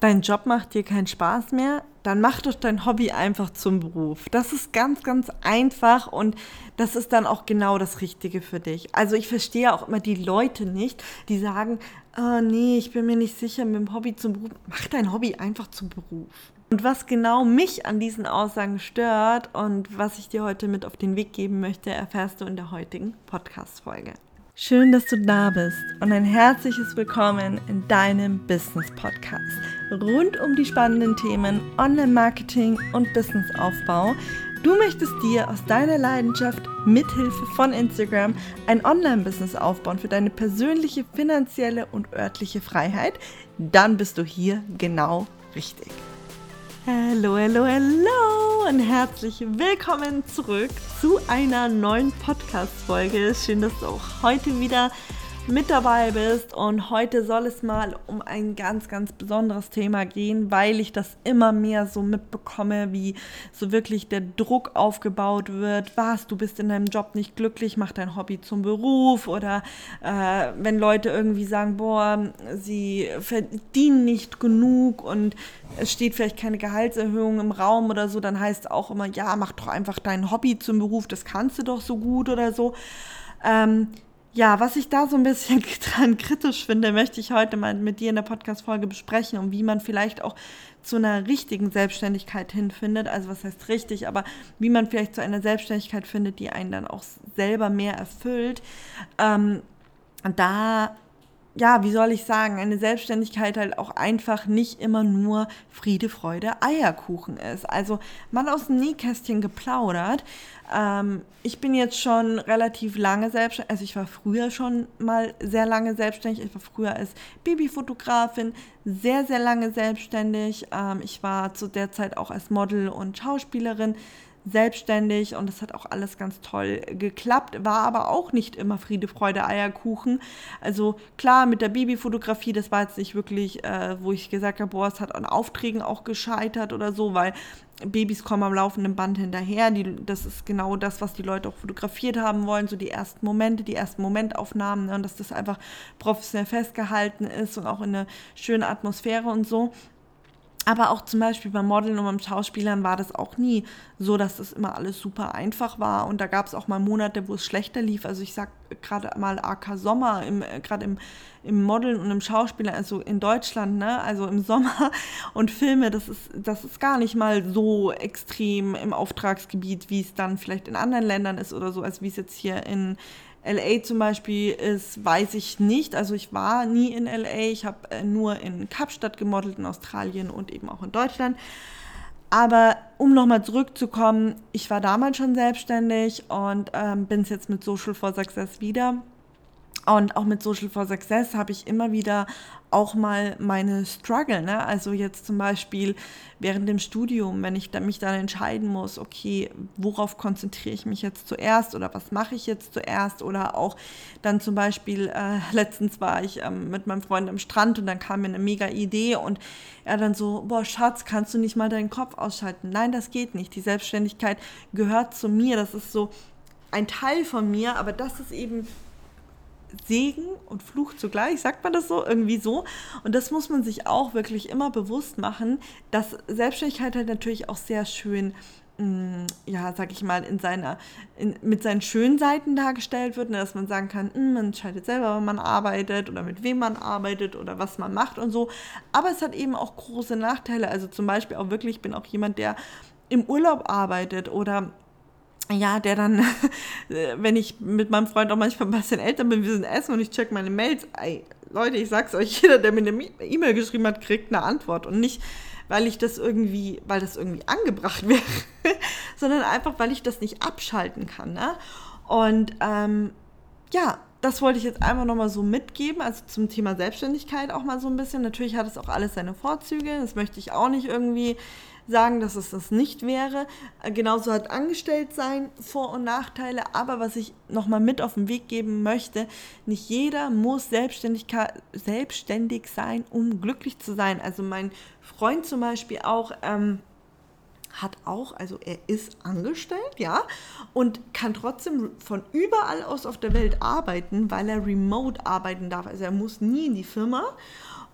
dein Job macht dir keinen Spaß mehr, dann mach doch dein Hobby einfach zum Beruf. Das ist ganz, ganz einfach und das ist dann auch genau das Richtige für dich. Also ich verstehe auch immer die Leute nicht, die sagen, oh nee, ich bin mir nicht sicher mit dem Hobby zum Beruf. Mach dein Hobby einfach zum Beruf. Und was genau mich an diesen Aussagen stört und was ich dir heute mit auf den Weg geben möchte, erfährst du in der heutigen Podcast-Folge. Schön, dass du da bist und ein herzliches Willkommen in deinem Business Podcast. Rund um die spannenden Themen Online-Marketing und Businessaufbau. Du möchtest dir aus deiner Leidenschaft mithilfe von Instagram ein Online-Business aufbauen für deine persönliche, finanzielle und örtliche Freiheit? Dann bist du hier genau richtig. Hallo, hallo, hallo und herzlich willkommen zurück zu einer neuen Podcast-Folge. Schön, dass du auch heute wieder mit dabei bist. Und heute soll es mal um ein ganz, ganz besonderes Thema gehen, weil ich das immer mehr so mitbekomme, wie so wirklich der Druck aufgebaut wird. Was, du bist in deinem Job nicht glücklich, mach dein Hobby zum Beruf. Oder äh, wenn Leute irgendwie sagen, boah, sie verdienen nicht genug und es steht vielleicht keine Gehaltserhöhung im Raum oder so, dann heißt auch immer, ja, mach doch einfach dein Hobby zum Beruf, das kannst du doch so gut oder so. Ähm, ja, was ich da so ein bisschen dran kritisch finde, möchte ich heute mal mit dir in der Podcast-Folge besprechen und wie man vielleicht auch zu einer richtigen Selbstständigkeit hinfindet. Also was heißt richtig, aber wie man vielleicht zu einer Selbstständigkeit findet, die einen dann auch selber mehr erfüllt. Ähm, da ja, wie soll ich sagen, eine Selbstständigkeit halt auch einfach nicht immer nur Friede, Freude, Eierkuchen ist. Also mal aus dem Nähkästchen geplaudert. Ähm, ich bin jetzt schon relativ lange selbstständig, also ich war früher schon mal sehr lange selbstständig. Ich war früher als Babyfotografin sehr, sehr lange selbstständig. Ähm, ich war zu der Zeit auch als Model und Schauspielerin selbstständig und das hat auch alles ganz toll geklappt, war aber auch nicht immer Friede, Freude, Eierkuchen. Also klar, mit der Babyfotografie, das war jetzt nicht wirklich, äh, wo ich gesagt habe, boah, es hat an Aufträgen auch gescheitert oder so, weil Babys kommen am laufenden Band hinterher. Die, das ist genau das, was die Leute auch fotografiert haben wollen, so die ersten Momente, die ersten Momentaufnahmen ne, und dass das einfach professionell festgehalten ist und auch in einer schönen Atmosphäre und so. Aber auch zum Beispiel beim Modeln und beim Schauspielern war das auch nie so, dass das immer alles super einfach war. Und da gab es auch mal Monate, wo es schlechter lief. Also ich sag gerade mal AK Sommer, äh, gerade im, im Modeln und im Schauspieler, also in Deutschland, ne, also im Sommer und Filme, das ist, das ist gar nicht mal so extrem im Auftragsgebiet, wie es dann vielleicht in anderen Ländern ist oder so, als wie es jetzt hier in LA zum Beispiel ist, weiß ich nicht. Also ich war nie in LA. Ich habe äh, nur in Kapstadt gemodelt in Australien und eben auch in Deutschland. Aber um nochmal zurückzukommen, ich war damals schon selbstständig und ähm, bin es jetzt mit Social for Success wieder. Und auch mit Social for Success habe ich immer wieder auch mal meine Struggle. Ne? Also jetzt zum Beispiel während dem Studium, wenn ich mich dann entscheiden muss, okay, worauf konzentriere ich mich jetzt zuerst oder was mache ich jetzt zuerst? Oder auch dann zum Beispiel, äh, letztens war ich ähm, mit meinem Freund am Strand und dann kam mir eine mega Idee und er dann so, boah Schatz, kannst du nicht mal deinen Kopf ausschalten? Nein, das geht nicht. Die Selbstständigkeit gehört zu mir. Das ist so ein Teil von mir, aber das ist eben Segen und Fluch zugleich, sagt man das so, irgendwie so. Und das muss man sich auch wirklich immer bewusst machen, dass Selbstständigkeit halt natürlich auch sehr schön, mm, ja, sag ich mal, in seiner, in, mit seinen schönen Seiten dargestellt wird, ne, dass man sagen kann, mh, mm, man entscheidet selber, wann man arbeitet oder mit wem man arbeitet oder was man macht und so. Aber es hat eben auch große Nachteile. Also zum Beispiel auch wirklich, ich bin auch jemand, der im Urlaub arbeitet oder ja, der dann, wenn ich mit meinem Freund auch manchmal ein bisschen älter bin, wir sind essen und ich check meine Mails. Ey, Leute, ich sag's euch, jeder, der mir eine E-Mail geschrieben hat, kriegt eine Antwort und nicht, weil ich das irgendwie, weil das irgendwie angebracht wäre, sondern einfach, weil ich das nicht abschalten kann. Ne? Und ähm, ja, das wollte ich jetzt einfach nochmal so mitgeben, also zum Thema Selbstständigkeit auch mal so ein bisschen. Natürlich hat es auch alles seine Vorzüge, das möchte ich auch nicht irgendwie sagen, dass es das nicht wäre. Äh, genauso hat angestellt sein Vor- und Nachteile. Aber was ich nochmal mit auf den Weg geben möchte, nicht jeder muss selbstständig sein, um glücklich zu sein. Also mein Freund zum Beispiel auch. Ähm, hat auch, also er ist angestellt, ja, und kann trotzdem von überall aus auf der Welt arbeiten, weil er remote arbeiten darf. Also er muss nie in die Firma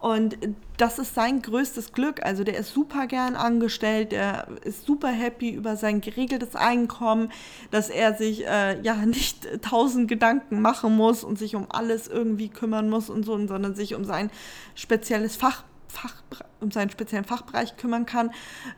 Und das ist sein größtes Glück. Also der ist super gern angestellt, der ist super happy über sein geregeltes Einkommen, dass er sich äh, ja nicht tausend Gedanken machen muss und sich um alles irgendwie kümmern muss und so, sondern sich um sein spezielles Fach Fach, um seinen speziellen Fachbereich kümmern kann,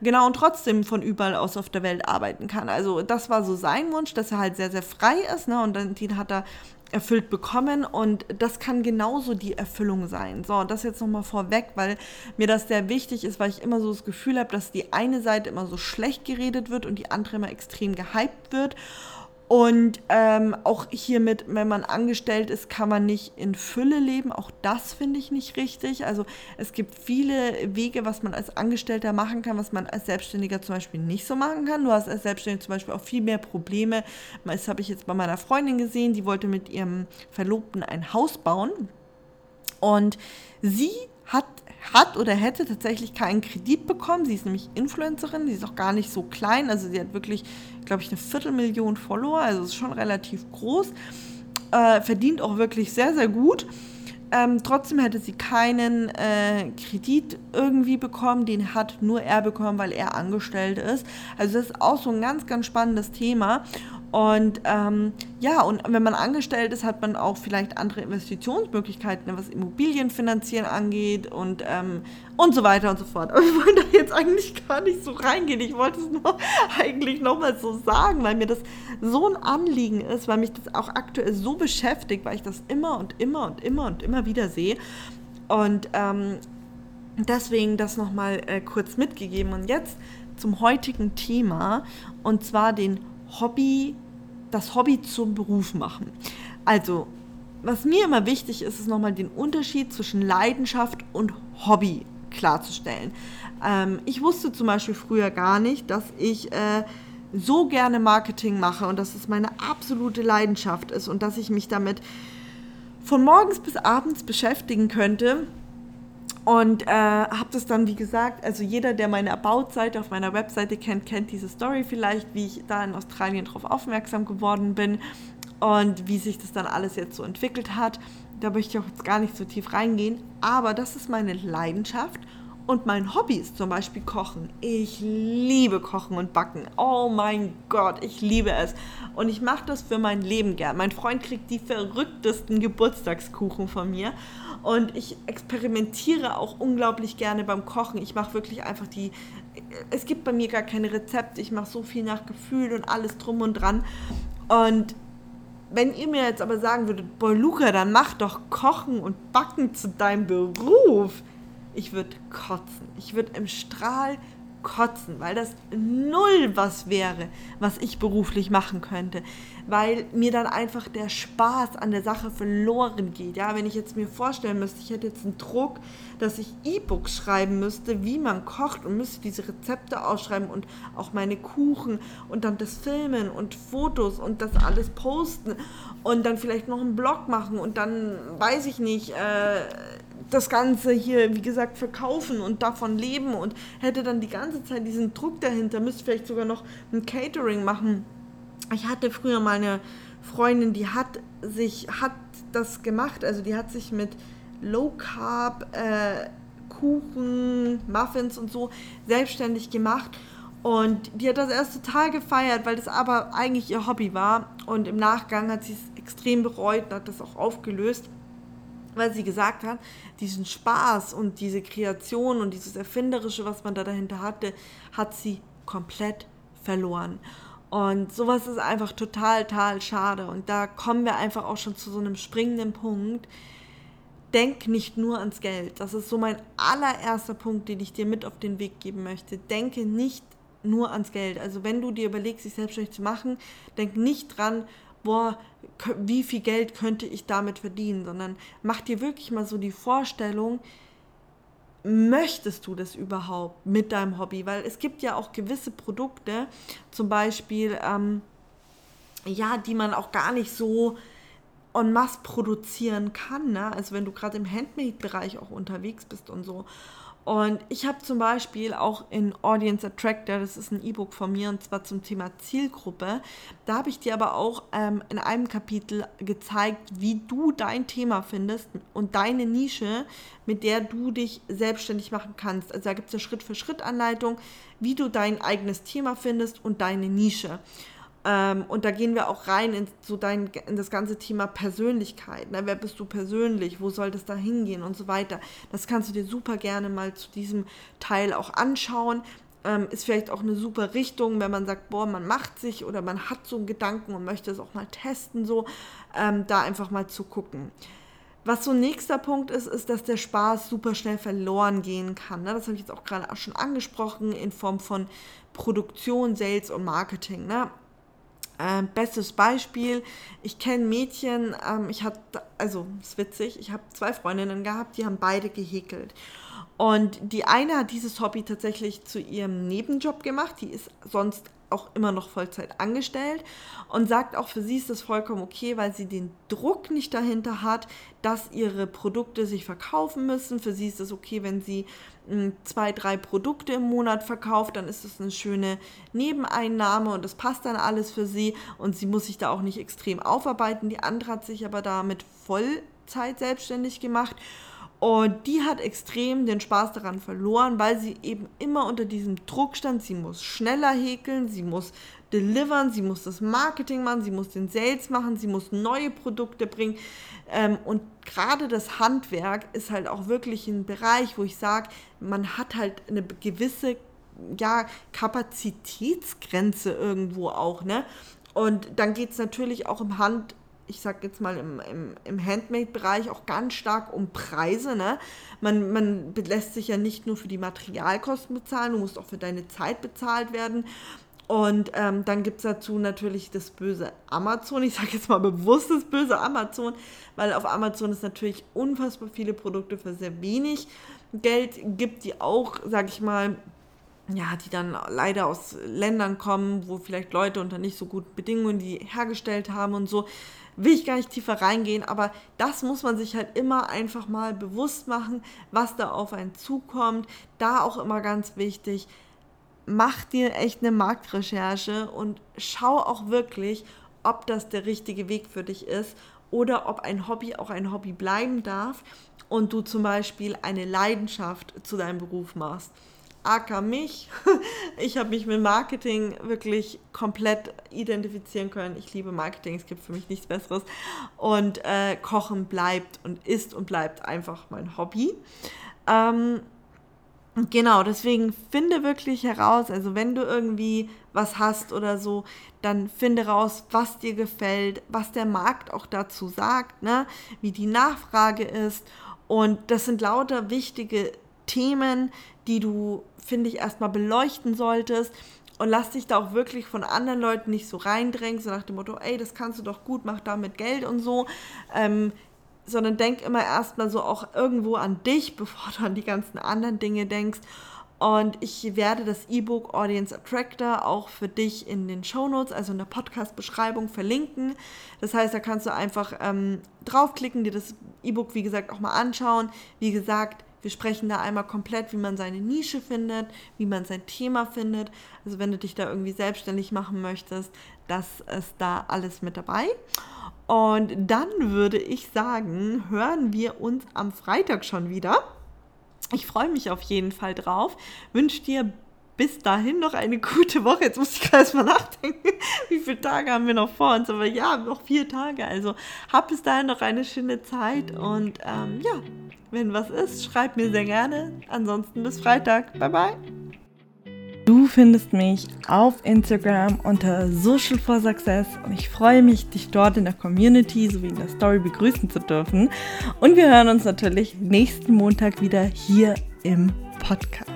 genau und trotzdem von überall aus auf der Welt arbeiten kann. Also das war so sein Wunsch, dass er halt sehr, sehr frei ist, ne? Und dann, den hat er erfüllt bekommen und das kann genauso die Erfüllung sein. So, das jetzt nochmal vorweg, weil mir das sehr wichtig ist, weil ich immer so das Gefühl habe, dass die eine Seite immer so schlecht geredet wird und die andere immer extrem gehypt wird. Und ähm, auch hiermit, wenn man angestellt ist, kann man nicht in Fülle leben. Auch das finde ich nicht richtig. Also es gibt viele Wege, was man als Angestellter machen kann, was man als Selbstständiger zum Beispiel nicht so machen kann. Du hast als Selbstständiger zum Beispiel auch viel mehr Probleme. Das habe ich jetzt bei meiner Freundin gesehen, die wollte mit ihrem Verlobten ein Haus bauen. Und sie hat oder hätte tatsächlich keinen Kredit bekommen. Sie ist nämlich Influencerin, sie ist auch gar nicht so klein. Also sie hat wirklich, glaube ich, eine Viertelmillion Follower, also ist schon relativ groß. Äh, verdient auch wirklich sehr, sehr gut. Ähm, trotzdem hätte sie keinen äh, Kredit irgendwie bekommen, den hat nur er bekommen, weil er angestellt ist. Also das ist auch so ein ganz, ganz spannendes Thema. Und ähm, ja, und wenn man angestellt ist, hat man auch vielleicht andere Investitionsmöglichkeiten, was Immobilienfinanzieren angeht und, ähm, und so weiter und so fort. Aber wir wollen da jetzt eigentlich gar nicht so reingehen. Ich wollte es nur eigentlich nochmal so sagen, weil mir das so ein Anliegen ist, weil mich das auch aktuell so beschäftigt, weil ich das immer und immer und immer und immer wieder sehe. Und ähm, deswegen das nochmal äh, kurz mitgegeben. Und jetzt zum heutigen Thema und zwar den Hobby das Hobby zum Beruf machen. Also, was mir immer wichtig ist, ist nochmal den Unterschied zwischen Leidenschaft und Hobby klarzustellen. Ähm, ich wusste zum Beispiel früher gar nicht, dass ich äh, so gerne Marketing mache und dass es meine absolute Leidenschaft ist und dass ich mich damit von morgens bis abends beschäftigen könnte. Und äh, habe das dann, wie gesagt, also jeder, der meine About-Seite auf meiner Webseite kennt, kennt diese Story vielleicht, wie ich da in Australien darauf aufmerksam geworden bin und wie sich das dann alles jetzt so entwickelt hat. Da möchte ich auch jetzt gar nicht so tief reingehen. Aber das ist meine Leidenschaft und mein Hobby ist zum Beispiel Kochen. Ich liebe Kochen und Backen. Oh mein Gott, ich liebe es. Und ich mache das für mein Leben gern. Mein Freund kriegt die verrücktesten Geburtstagskuchen von mir. Und ich experimentiere auch unglaublich gerne beim Kochen. Ich mache wirklich einfach die. Es gibt bei mir gar keine Rezepte. Ich mache so viel nach Gefühl und alles drum und dran. Und wenn ihr mir jetzt aber sagen würdet, boah, Luca, dann mach doch Kochen und Backen zu deinem Beruf ich würde kotzen. Ich würde im Strahl kotzen, weil das null was wäre, was ich beruflich machen könnte, weil mir dann einfach der Spaß an der Sache verloren geht. Ja, wenn ich jetzt mir vorstellen müsste, ich hätte jetzt einen Druck, dass ich E-Books schreiben müsste, wie man kocht und müsste diese Rezepte ausschreiben und auch meine Kuchen und dann das Filmen und Fotos und das alles posten und dann vielleicht noch einen Blog machen und dann weiß ich nicht, äh, das Ganze hier, wie gesagt, verkaufen und davon leben und hätte dann die ganze Zeit diesen Druck dahinter, müsste vielleicht sogar noch ein Catering machen. Ich hatte früher mal eine Freundin, die hat sich, hat das gemacht, also die hat sich mit Low Carb, äh, Kuchen, Muffins und so selbstständig gemacht. Und die hat das erst total gefeiert, weil das aber eigentlich ihr Hobby war. Und im Nachgang hat sie es extrem bereut und hat das auch aufgelöst weil sie gesagt hat, diesen Spaß und diese Kreation und dieses Erfinderische, was man da dahinter hatte, hat sie komplett verloren. Und sowas ist einfach total, total schade. Und da kommen wir einfach auch schon zu so einem springenden Punkt. Denk nicht nur ans Geld. Das ist so mein allererster Punkt, den ich dir mit auf den Weg geben möchte. Denke nicht nur ans Geld. Also wenn du dir überlegst, dich selbstständig zu machen, denk nicht dran, boah, wie viel Geld könnte ich damit verdienen, sondern mach dir wirklich mal so die Vorstellung, möchtest du das überhaupt mit deinem Hobby? Weil es gibt ja auch gewisse Produkte, zum Beispiel, ähm, ja, die man auch gar nicht so en masse produzieren kann. Ne? Also wenn du gerade im Handmade-Bereich auch unterwegs bist und so. Und ich habe zum Beispiel auch in Audience Attractor, das ist ein E-Book von mir und zwar zum Thema Zielgruppe, da habe ich dir aber auch ähm, in einem Kapitel gezeigt, wie du dein Thema findest und deine Nische, mit der du dich selbstständig machen kannst. Also da gibt es eine Schritt-für-Schritt-Anleitung, wie du dein eigenes Thema findest und deine Nische. Ähm, und da gehen wir auch rein in, so dein, in das ganze Thema Persönlichkeit. Ne? Wer bist du persönlich? Wo soll das da hingehen und so weiter. Das kannst du dir super gerne mal zu diesem Teil auch anschauen. Ähm, ist vielleicht auch eine super Richtung, wenn man sagt, boah, man macht sich oder man hat so einen Gedanken und möchte es auch mal testen, so ähm, da einfach mal zu gucken. Was so ein nächster Punkt ist, ist, dass der Spaß super schnell verloren gehen kann. Ne? Das habe ich jetzt auch gerade schon angesprochen in Form von Produktion, Sales und Marketing. Ne? Äh, bestes Beispiel, ich kenne Mädchen, ähm, ich hatte, also ist witzig, ich habe zwei Freundinnen gehabt, die haben beide gehäkelt. Und die eine hat dieses Hobby tatsächlich zu ihrem Nebenjob gemacht, die ist sonst auch immer noch Vollzeit angestellt und sagt auch, für sie ist das vollkommen okay, weil sie den Druck nicht dahinter hat, dass ihre Produkte sich verkaufen müssen. Für sie ist es okay, wenn sie hm, zwei, drei Produkte im Monat verkauft, dann ist das eine schöne Nebeneinnahme und das passt dann alles für sie und sie muss sich da auch nicht extrem aufarbeiten. Die andere hat sich aber damit Vollzeit selbstständig gemacht und die hat extrem den Spaß daran verloren, weil sie eben immer unter diesem Druck stand. Sie muss schneller häkeln, sie muss delivern, sie muss das Marketing machen, sie muss den Sales machen, sie muss neue Produkte bringen. Ähm, und gerade das Handwerk ist halt auch wirklich ein Bereich, wo ich sage, man hat halt eine gewisse ja, Kapazitätsgrenze irgendwo auch. Ne? Und dann geht es natürlich auch im Hand ich sag jetzt mal im, im, im Handmade-Bereich auch ganz stark um Preise. Ne? Man, man lässt sich ja nicht nur für die Materialkosten bezahlen, du musst auch für deine Zeit bezahlt werden. Und ähm, dann gibt es dazu natürlich das böse Amazon. Ich sage jetzt mal bewusst das böse Amazon, weil auf Amazon es natürlich unfassbar viele Produkte für sehr wenig Geld gibt, die auch, sage ich mal, ja, die dann leider aus Ländern kommen, wo vielleicht Leute unter nicht so guten Bedingungen die hergestellt haben und so will ich gar nicht tiefer reingehen, aber das muss man sich halt immer einfach mal bewusst machen, was da auf einen zukommt. Da auch immer ganz wichtig, mach dir echt eine Marktrecherche und schau auch wirklich, ob das der richtige Weg für dich ist oder ob ein Hobby auch ein Hobby bleiben darf und du zum Beispiel eine Leidenschaft zu deinem Beruf machst aka mich. Ich habe mich mit Marketing wirklich komplett identifizieren können. Ich liebe Marketing, es gibt für mich nichts Besseres. Und äh, Kochen bleibt und ist und bleibt einfach mein Hobby. Ähm, genau, deswegen finde wirklich heraus, also wenn du irgendwie was hast oder so, dann finde raus, was dir gefällt, was der Markt auch dazu sagt, ne? wie die Nachfrage ist. Und das sind lauter wichtige Themen, die du, finde ich, erstmal beleuchten solltest. Und lass dich da auch wirklich von anderen Leuten nicht so reindrängen, so nach dem Motto, ey, das kannst du doch gut, mach damit Geld und so. Ähm, sondern denk immer erstmal so auch irgendwo an dich, bevor du an die ganzen anderen Dinge denkst. Und ich werde das E-Book Audience Attractor auch für dich in den Show Notes, also in der Podcast-Beschreibung, verlinken. Das heißt, da kannst du einfach ähm, draufklicken, dir das E-Book, wie gesagt, auch mal anschauen. Wie gesagt, wir sprechen da einmal komplett, wie man seine Nische findet, wie man sein Thema findet. Also wenn du dich da irgendwie selbstständig machen möchtest, das ist da alles mit dabei. Und dann würde ich sagen, hören wir uns am Freitag schon wieder. Ich freue mich auf jeden Fall drauf. Wünsche dir bis dahin noch eine gute Woche. Jetzt muss ich gerade erstmal nachdenken, wie viele Tage haben wir noch vor uns. Aber ja, noch vier Tage. Also hab bis dahin noch eine schöne Zeit. Und ähm, ja, wenn was ist, schreib mir sehr gerne. Ansonsten bis Freitag. Bye bye. Du findest mich auf Instagram unter Social for Success und ich freue mich, dich dort in der Community sowie in der Story begrüßen zu dürfen. Und wir hören uns natürlich nächsten Montag wieder hier im Podcast.